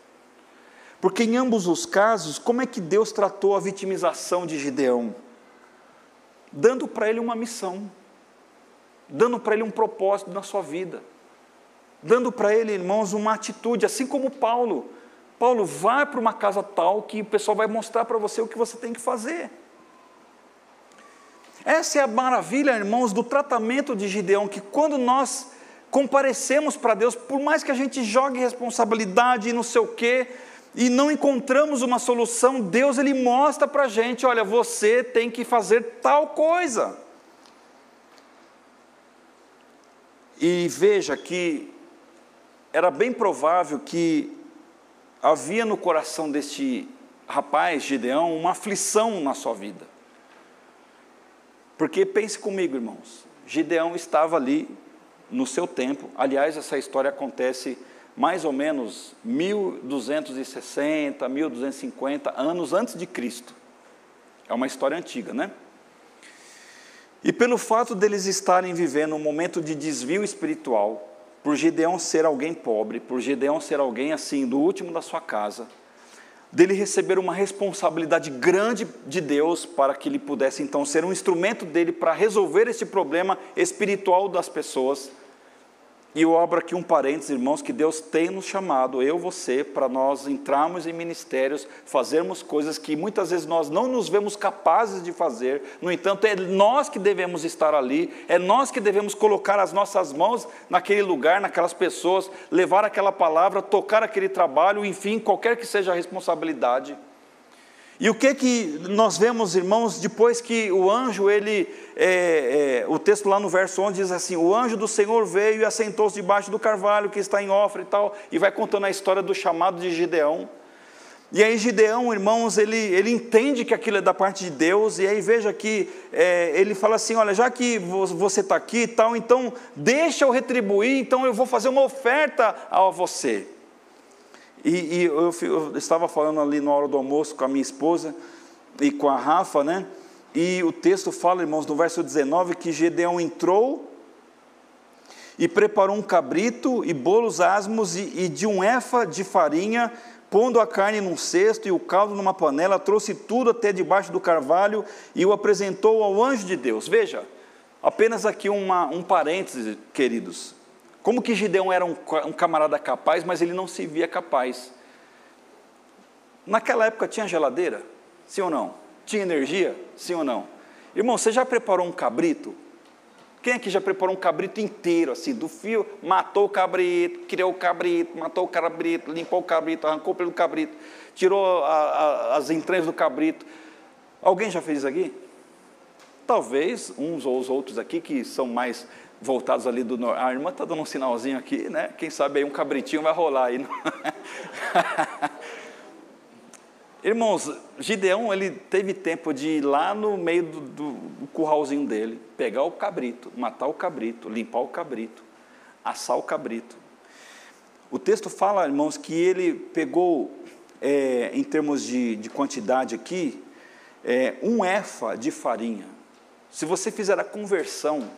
Porque em ambos os casos, como é que Deus tratou a vitimização de Gideão? Dando para ele uma missão, dando para ele um propósito na sua vida, dando para ele, irmãos, uma atitude, assim como Paulo Paulo, vá para uma casa tal que o pessoal vai mostrar para você o que você tem que fazer. Essa é a maravilha, irmãos, do tratamento de Gideão, que quando nós comparecemos para Deus, por mais que a gente jogue responsabilidade e não sei o quê, e não encontramos uma solução, Deus ele mostra para a gente: olha, você tem que fazer tal coisa. E veja que era bem provável que havia no coração deste rapaz, Gideão, uma aflição na sua vida. Porque pense comigo, irmãos, Gideão estava ali no seu tempo, aliás, essa história acontece mais ou menos 1260, 1250 anos antes de Cristo. É uma história antiga, né? E pelo fato deles estarem vivendo um momento de desvio espiritual, por Gideão ser alguém pobre, por Gideão ser alguém assim, do último da sua casa, dele receber uma responsabilidade grande de Deus para que ele pudesse então ser um instrumento dele para resolver esse problema espiritual das pessoas e eu abro aqui um parênteses, irmãos, que Deus tem nos chamado, eu, você, para nós entrarmos em ministérios, fazermos coisas que muitas vezes nós não nos vemos capazes de fazer, no entanto, é nós que devemos estar ali, é nós que devemos colocar as nossas mãos naquele lugar, naquelas pessoas, levar aquela palavra, tocar aquele trabalho, enfim, qualquer que seja a responsabilidade. E o que que nós vemos, irmãos, depois que o anjo, ele, é, é, o texto lá no verso 11 diz assim: O anjo do Senhor veio e assentou-se debaixo do carvalho que está em Ofra e tal, e vai contando a história do chamado de Gideão. E aí Gideão, irmãos, ele, ele entende que aquilo é da parte de Deus, e aí veja que é, ele fala assim, olha, já que você está aqui e tal, então deixa eu retribuir, então eu vou fazer uma oferta a você. E, e eu, eu, estava falando ali na hora do almoço com a minha esposa e com a Rafa, né? E o texto fala, irmãos, no verso 19, que Gedeão entrou e preparou um cabrito e bolos asmos e, e de um efa de farinha, pondo a carne num cesto e o caldo numa panela, trouxe tudo até debaixo do carvalho e o apresentou ao anjo de Deus. Veja, apenas aqui uma, um parêntese, queridos. Como que Gideão era um, um camarada capaz, mas ele não se via capaz. Naquela época tinha geladeira? Sim ou não? Tinha energia? Sim ou não? Irmão, você já preparou um cabrito? Quem aqui já preparou um cabrito inteiro, assim, do fio, matou o cabrito, criou o cabrito, matou o cabrito, limpou o cabrito, arrancou pelo cabrito, tirou a, a, as entranhas do cabrito. Alguém já fez isso aqui? Talvez uns ou os outros aqui que são mais voltados ali do norte. A irmã está dando um sinalzinho aqui, né? Quem sabe aí um cabritinho vai rolar aí. <laughs> Irmãos, Gideão ele teve tempo de ir lá no meio do, do, do, curralzinho dele, pegar o cabrito, matar o cabrito, limpar o cabrito, assar o cabrito. O texto fala, irmãos, que ele pegou, é, em termos de, de quantidade aqui, é, um efa de farinha. Se você fizer a conversão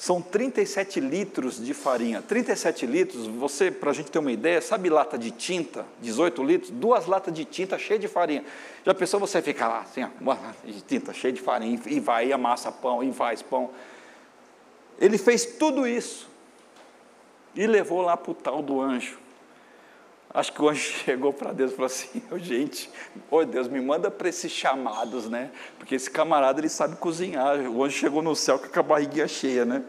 são 37 litros de farinha. 37 litros, você, para a gente ter uma ideia, sabe lata de tinta, 18 litros? Duas latas de tinta cheias de farinha. Já pensou você ficar lá, assim, ó, uma lata de tinta cheia de farinha, e vai, e amassa pão, e faz pão. Ele fez tudo isso e levou lá para o tal do anjo. Acho que o anjo <laughs> chegou para Deus e falou assim: oh, gente, oh Deus, me manda para esses chamados, né? Porque esse camarada ele sabe cozinhar. O anjo chegou no céu com a barriguinha cheia, né?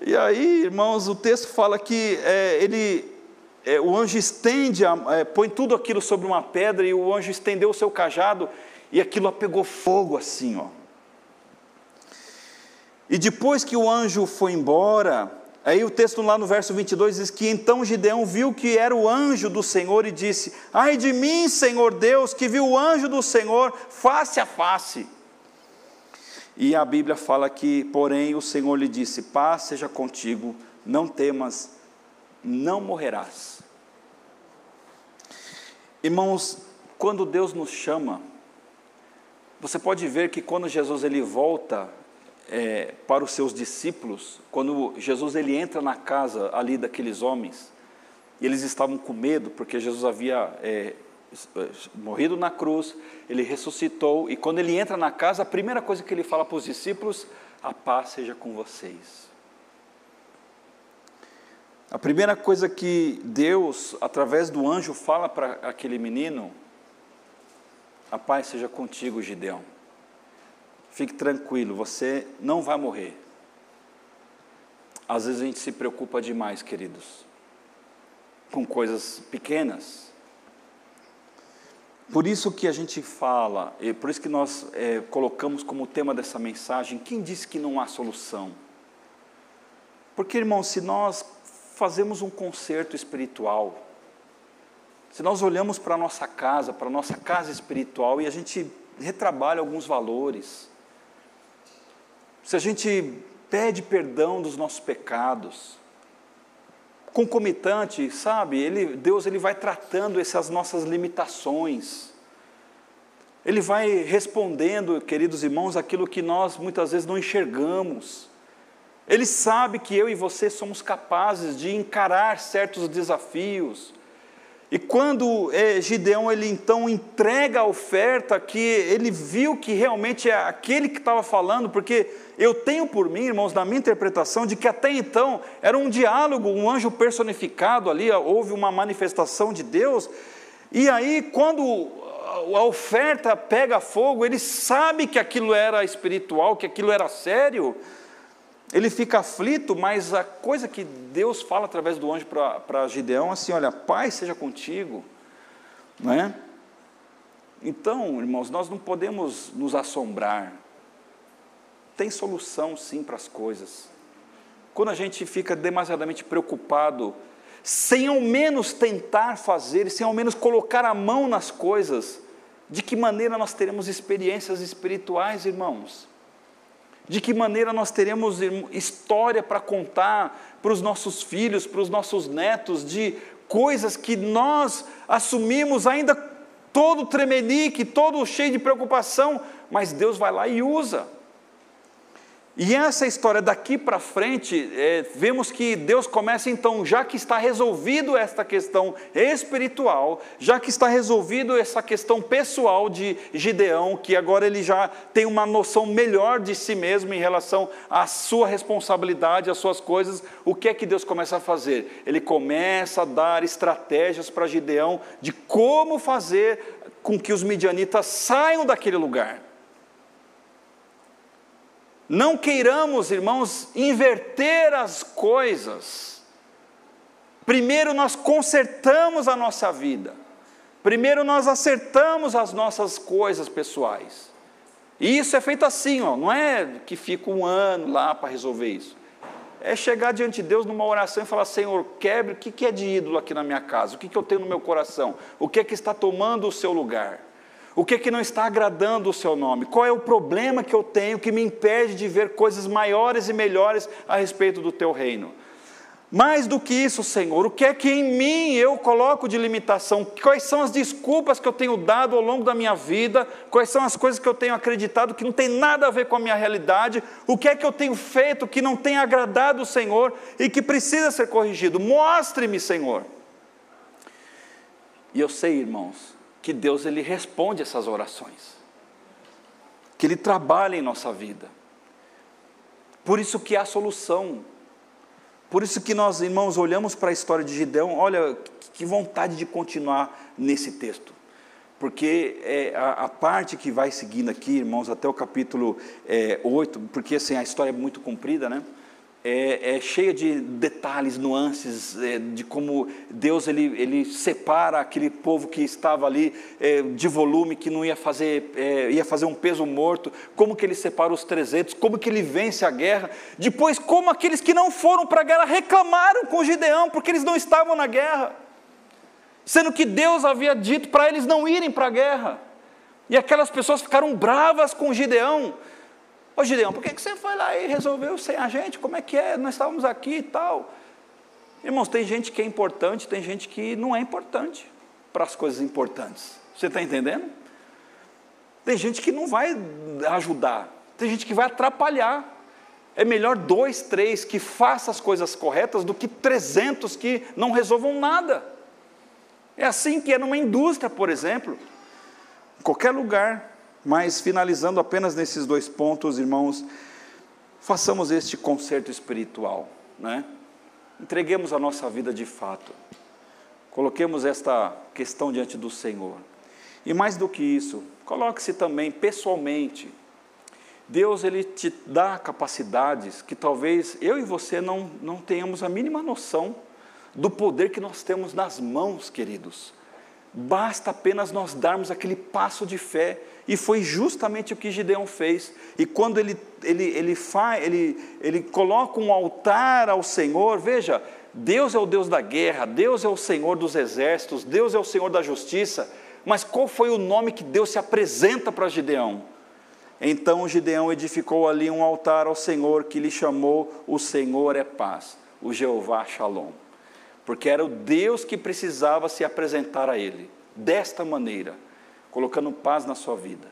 E aí, irmãos, o texto fala que é, ele, é, o anjo estende, a, é, põe tudo aquilo sobre uma pedra e o anjo estendeu o seu cajado e aquilo pegou fogo assim, ó. E depois que o anjo foi embora, Aí o texto lá no verso 22 diz que então Gideão viu que era o anjo do Senhor e disse: Ai de mim, Senhor Deus, que viu o anjo do Senhor face a face. E a Bíblia fala que, porém, o Senhor lhe disse: Paz seja contigo, não temas, não morrerás. Irmãos, quando Deus nos chama, você pode ver que quando Jesus ele volta é, para os seus discípulos, quando Jesus ele entra na casa ali daqueles homens, e eles estavam com medo, porque Jesus havia é, morrido na cruz, ele ressuscitou, e quando ele entra na casa, a primeira coisa que ele fala para os discípulos, a paz seja com vocês. A primeira coisa que Deus, através do anjo, fala para aquele menino, a paz seja contigo, Gideão. Fique tranquilo, você não vai morrer. Às vezes a gente se preocupa demais, queridos, com coisas pequenas. Por isso que a gente fala, e por isso que nós é, colocamos como tema dessa mensagem: quem disse que não há solução? Porque, irmão, se nós fazemos um concerto espiritual, Se nós olhamos para a nossa casa, para a nossa casa espiritual e a gente retrabalha alguns valores, se a gente pede perdão dos nossos pecados, concomitante, sabe? Ele, Deus ele vai tratando essas nossas limitações. Ele vai respondendo, queridos irmãos, aquilo que nós muitas vezes não enxergamos. Ele sabe que eu e você somos capazes de encarar certos desafios. E quando é, Gideão ele então entrega a oferta, que ele viu que realmente é aquele que estava falando, porque eu tenho por mim, irmãos, na minha interpretação, de que até então era um diálogo, um anjo personificado ali, houve uma manifestação de Deus, e aí quando a oferta pega fogo, ele sabe que aquilo era espiritual, que aquilo era sério, ele fica aflito, mas a coisa que Deus fala através do anjo para Gideão, assim, olha, paz seja contigo, não é? Então, irmãos, nós não podemos nos assombrar, tem solução sim para as coisas. Quando a gente fica demasiadamente preocupado, sem ao menos tentar fazer, sem ao menos colocar a mão nas coisas, de que maneira nós teremos experiências espirituais, irmãos? De que maneira nós teremos história para contar para os nossos filhos, para os nossos netos, de coisas que nós assumimos ainda todo tremelique, todo cheio de preocupação, mas Deus vai lá e usa. E essa história daqui para frente, é, vemos que Deus começa então, já que está resolvido esta questão espiritual, já que está resolvido essa questão pessoal de Gideão, que agora ele já tem uma noção melhor de si mesmo em relação à sua responsabilidade, às suas coisas, o que é que Deus começa a fazer? Ele começa a dar estratégias para Gideão de como fazer com que os midianitas saiam daquele lugar. Não queiramos, irmãos, inverter as coisas. Primeiro nós consertamos a nossa vida. Primeiro nós acertamos as nossas coisas pessoais. E isso é feito assim, ó, não é que fica um ano lá para resolver isso. É chegar diante de Deus numa oração e falar: Senhor, quebre o que é de ídolo aqui na minha casa, o que eu tenho no meu coração, o que é que está tomando o seu lugar. O que, é que não está agradando o seu nome? Qual é o problema que eu tenho que me impede de ver coisas maiores e melhores a respeito do teu reino? Mais do que isso, Senhor, o que é que em mim eu coloco de limitação? Quais são as desculpas que eu tenho dado ao longo da minha vida? Quais são as coisas que eu tenho acreditado que não tem nada a ver com a minha realidade? O que é que eu tenho feito que não tem agradado o Senhor e que precisa ser corrigido? Mostre-me, Senhor. E eu sei, irmãos, que Deus ele responde essas orações. Que ele trabalha em nossa vida. Por isso que há solução. Por isso que nós, irmãos, olhamos para a história de Gideão, olha que vontade de continuar nesse texto. Porque é, a, a, parte que vai seguindo aqui, irmãos, até o capítulo é, 8, porque assim, a história é muito comprida, né? É, é cheia de detalhes, nuances, é, de como Deus ele, ele separa aquele povo que estava ali é, de volume, que não ia fazer, é, ia fazer um peso morto, como que ele separa os 300, como que ele vence a guerra, depois como aqueles que não foram para a guerra reclamaram com Gideão, porque eles não estavam na guerra, sendo que Deus havia dito para eles não irem para a guerra, e aquelas pessoas ficaram bravas com Gideão, Ô Gideão, por que, que você foi lá e resolveu sem a gente? Como é que é? Nós estávamos aqui e tal. Irmãos, tem gente que é importante, tem gente que não é importante para as coisas importantes. Você está entendendo? Tem gente que não vai ajudar, tem gente que vai atrapalhar. É melhor dois, três que façam as coisas corretas do que trezentos que não resolvam nada. É assim que é numa indústria, por exemplo. Em qualquer lugar, mas finalizando apenas nesses dois pontos, irmãos, façamos este concerto espiritual, né? Entreguemos a nossa vida de fato. Coloquemos esta questão diante do Senhor. E mais do que isso, coloque-se também pessoalmente. Deus ele te dá capacidades que talvez eu e você não, não tenhamos a mínima noção do poder que nós temos nas mãos, queridos. Basta apenas nós darmos aquele passo de fé, e foi justamente o que Gideão fez. E quando ele, ele, ele, faz, ele, ele coloca um altar ao Senhor, veja, Deus é o Deus da guerra, Deus é o Senhor dos exércitos, Deus é o Senhor da justiça, mas qual foi o nome que Deus se apresenta para Gideão? Então Gideão edificou ali um altar ao Senhor que lhe chamou O Senhor é paz, o Jeová Shalom, porque era o Deus que precisava se apresentar a ele, desta maneira, colocando paz na sua vida.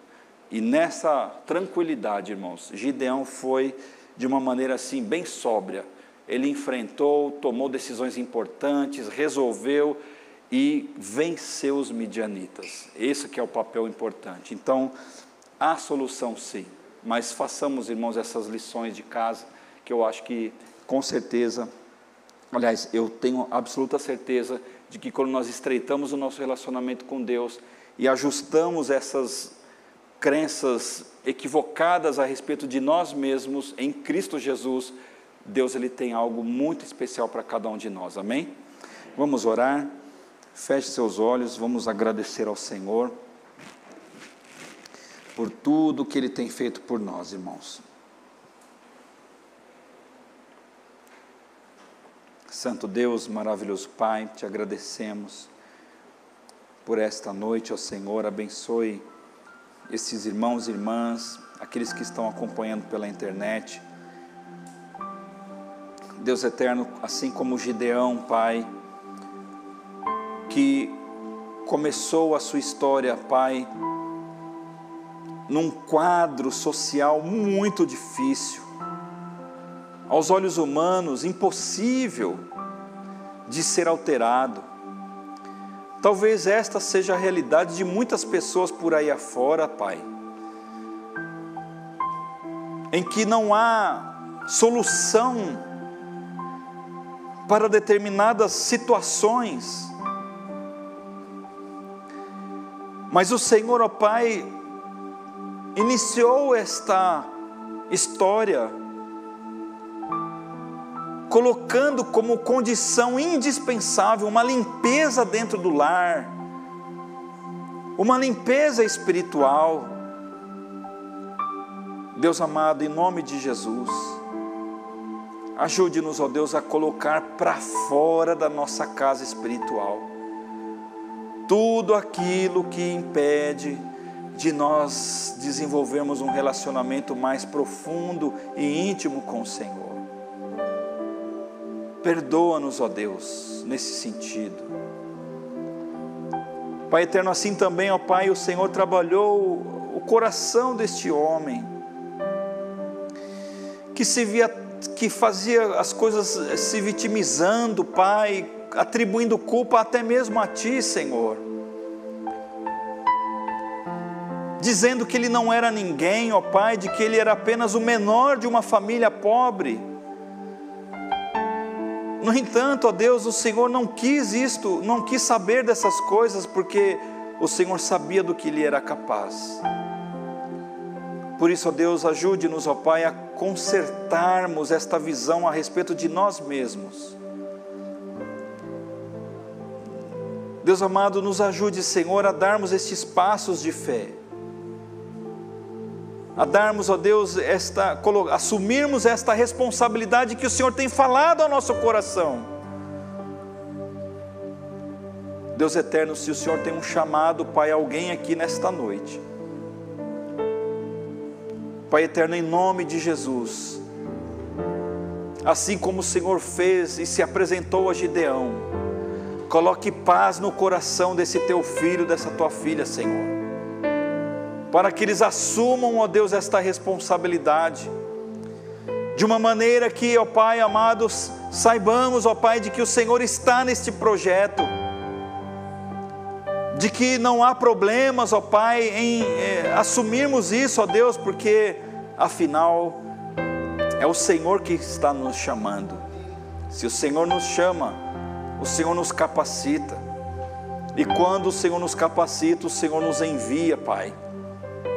E nessa tranquilidade, irmãos, Gideão foi de uma maneira assim, bem sóbria. Ele enfrentou, tomou decisões importantes, resolveu e venceu os midianitas. Esse que é o papel importante. Então, há solução sim, mas façamos, irmãos, essas lições de casa, que eu acho que, com certeza, aliás, eu tenho absoluta certeza de que quando nós estreitamos o nosso relacionamento com Deus e ajustamos essas crenças equivocadas a respeito de nós mesmos em Cristo Jesus, Deus ele tem algo muito especial para cada um de nós. Amém? Vamos orar. Feche seus olhos, vamos agradecer ao Senhor por tudo que ele tem feito por nós, irmãos. Santo Deus, maravilhoso Pai, te agradecemos por esta noite, ó Senhor, abençoe esses irmãos e irmãs, aqueles que estão acompanhando pela internet. Deus eterno, assim como Gideão, Pai, que começou a sua história, Pai, num quadro social muito difícil, aos olhos humanos, impossível de ser alterado. Talvez esta seja a realidade de muitas pessoas por aí afora, Pai, em que não há solução para determinadas situações. Mas o Senhor, ó Pai, iniciou esta história colocando como condição indispensável uma limpeza dentro do lar, uma limpeza espiritual. Deus amado, em nome de Jesus, ajude-nos, ó Deus, a colocar para fora da nossa casa espiritual tudo aquilo que impede de nós desenvolvermos um relacionamento mais profundo e íntimo com o Senhor. Perdoa-nos, ó Deus, nesse sentido. Pai eterno, assim também, ó Pai, o Senhor trabalhou o coração deste homem, que se via, que fazia as coisas se vitimizando, Pai, atribuindo culpa até mesmo a Ti, Senhor. Dizendo que ele não era ninguém, ó Pai, de que ele era apenas o menor de uma família pobre no entanto, ó Deus, o Senhor não quis isto, não quis saber dessas coisas, porque o Senhor sabia do que lhe era capaz. Por isso, ó Deus, ajude-nos, ó Pai, a consertarmos esta visão a respeito de nós mesmos. Deus amado, nos ajude, Senhor, a darmos estes passos de fé a darmos, ó Deus, esta, assumirmos esta responsabilidade que o Senhor tem falado ao nosso coração. Deus eterno, se o Senhor tem um chamado, Pai, alguém aqui nesta noite, Pai eterno, em nome de Jesus, assim como o Senhor fez e se apresentou a Gideão, coloque paz no coração desse teu filho, dessa tua filha, Senhor para que eles assumam, ó Deus, esta responsabilidade, de uma maneira que, ó Pai amados, saibamos, ó Pai, de que o Senhor está neste projeto, de que não há problemas, ó Pai, em é, assumirmos isso, ó Deus, porque afinal é o Senhor que está nos chamando. Se o Senhor nos chama, o Senhor nos capacita. E quando o Senhor nos capacita, o Senhor nos envia, Pai.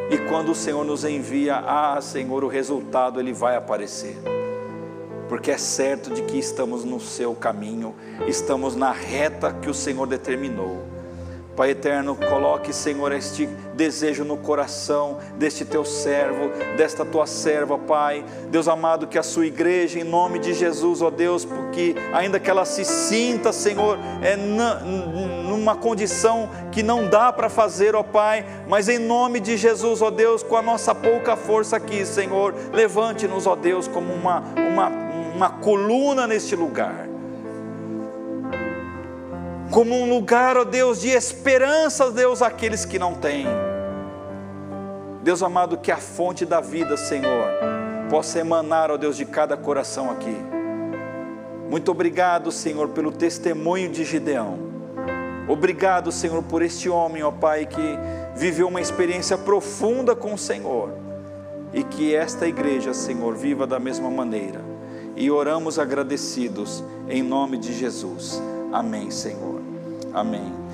E quando o Senhor nos envia, ah, Senhor, o resultado ele vai aparecer. Porque é certo de que estamos no seu caminho, estamos na reta que o Senhor determinou. Pai eterno, coloque, Senhor, este desejo no coração deste teu servo, desta tua serva, Pai. Deus amado, que a sua igreja, em nome de Jesus, ó Deus, porque ainda que ela se sinta, Senhor, é numa condição que não dá para fazer, ó Pai, mas em nome de Jesus, ó Deus, com a nossa pouca força aqui, Senhor, levante-nos, ó Deus, como uma, uma, uma coluna neste lugar como um lugar, ó Deus, de esperança, Deus, àqueles que não têm. Deus amado, que a fonte da vida, Senhor, possa emanar, ó Deus, de cada coração aqui. Muito obrigado, Senhor, pelo testemunho de Gideão. Obrigado, Senhor, por este homem, ó Pai, que viveu uma experiência profunda com o Senhor. E que esta igreja, Senhor, viva da mesma maneira. E oramos agradecidos em nome de Jesus. Amém, Senhor. Amém.